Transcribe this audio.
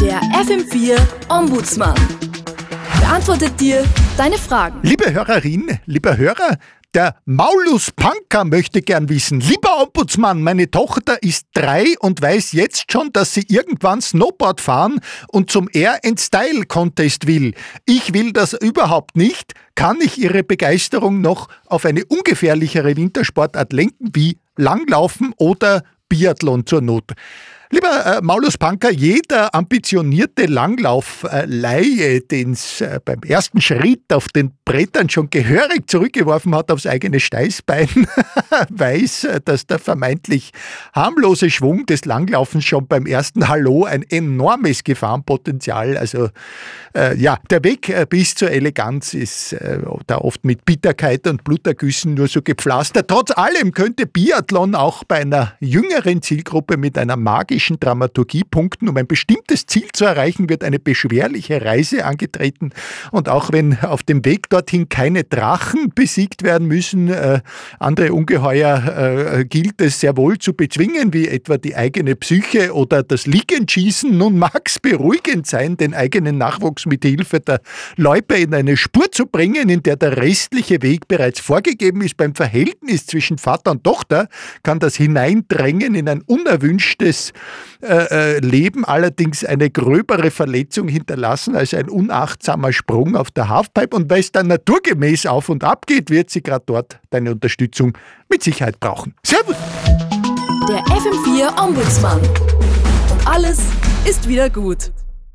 Der FM4 Ombudsmann beantwortet dir deine Fragen. Liebe Hörerin, lieber Hörer, der Maulus Panker möchte gern wissen, lieber Ombudsmann, meine Tochter ist drei und weiß jetzt schon, dass sie irgendwann Snowboard fahren und zum Air and Style Contest will. Ich will das überhaupt nicht. Kann ich ihre Begeisterung noch auf eine ungefährlichere Wintersportart lenken wie Langlaufen oder Biathlon zur Not? Lieber äh, Maulus Panker, jeder ambitionierte Langlaufleihe, äh, den es äh, beim ersten Schritt auf den Brettern schon gehörig zurückgeworfen hat aufs eigene Steißbein, weiß, äh, dass der vermeintlich harmlose Schwung des Langlaufens schon beim ersten Hallo ein enormes Gefahrenpotenzial, also äh, ja, der Weg äh, bis zur Eleganz ist da oft mit Bitterkeit und Blutergüssen nur so gepflastert. Trotz allem könnte Biathlon auch bei einer jüngeren Zielgruppe mit einer magischen Dramaturgiepunkten, um ein bestimmtes Ziel zu erreichen, wird eine beschwerliche Reise angetreten. Und auch wenn auf dem Weg dorthin keine Drachen besiegt werden müssen, äh, andere Ungeheuer äh, gilt es sehr wohl zu bezwingen, wie etwa die eigene Psyche oder das Liegenschießen. Nun mag es beruhigend sein, den eigenen Nachwuchs mit Hilfe der Loipe in eine Spur zu bringen, in der der restliche Weg bereits vorgegeben ist. Beim Verhältnis zwischen Vater und Tochter kann das Hineindrängen in ein unerwünschtes äh, Leben allerdings eine gröbere Verletzung hinterlassen als ein unachtsamer Sprung auf der Halfpipe. Und weil es dann naturgemäß auf und ab geht, wird sie gerade dort deine Unterstützung mit Sicherheit brauchen. Servus! Der FM4 Ombudsmann. Und alles ist wieder gut.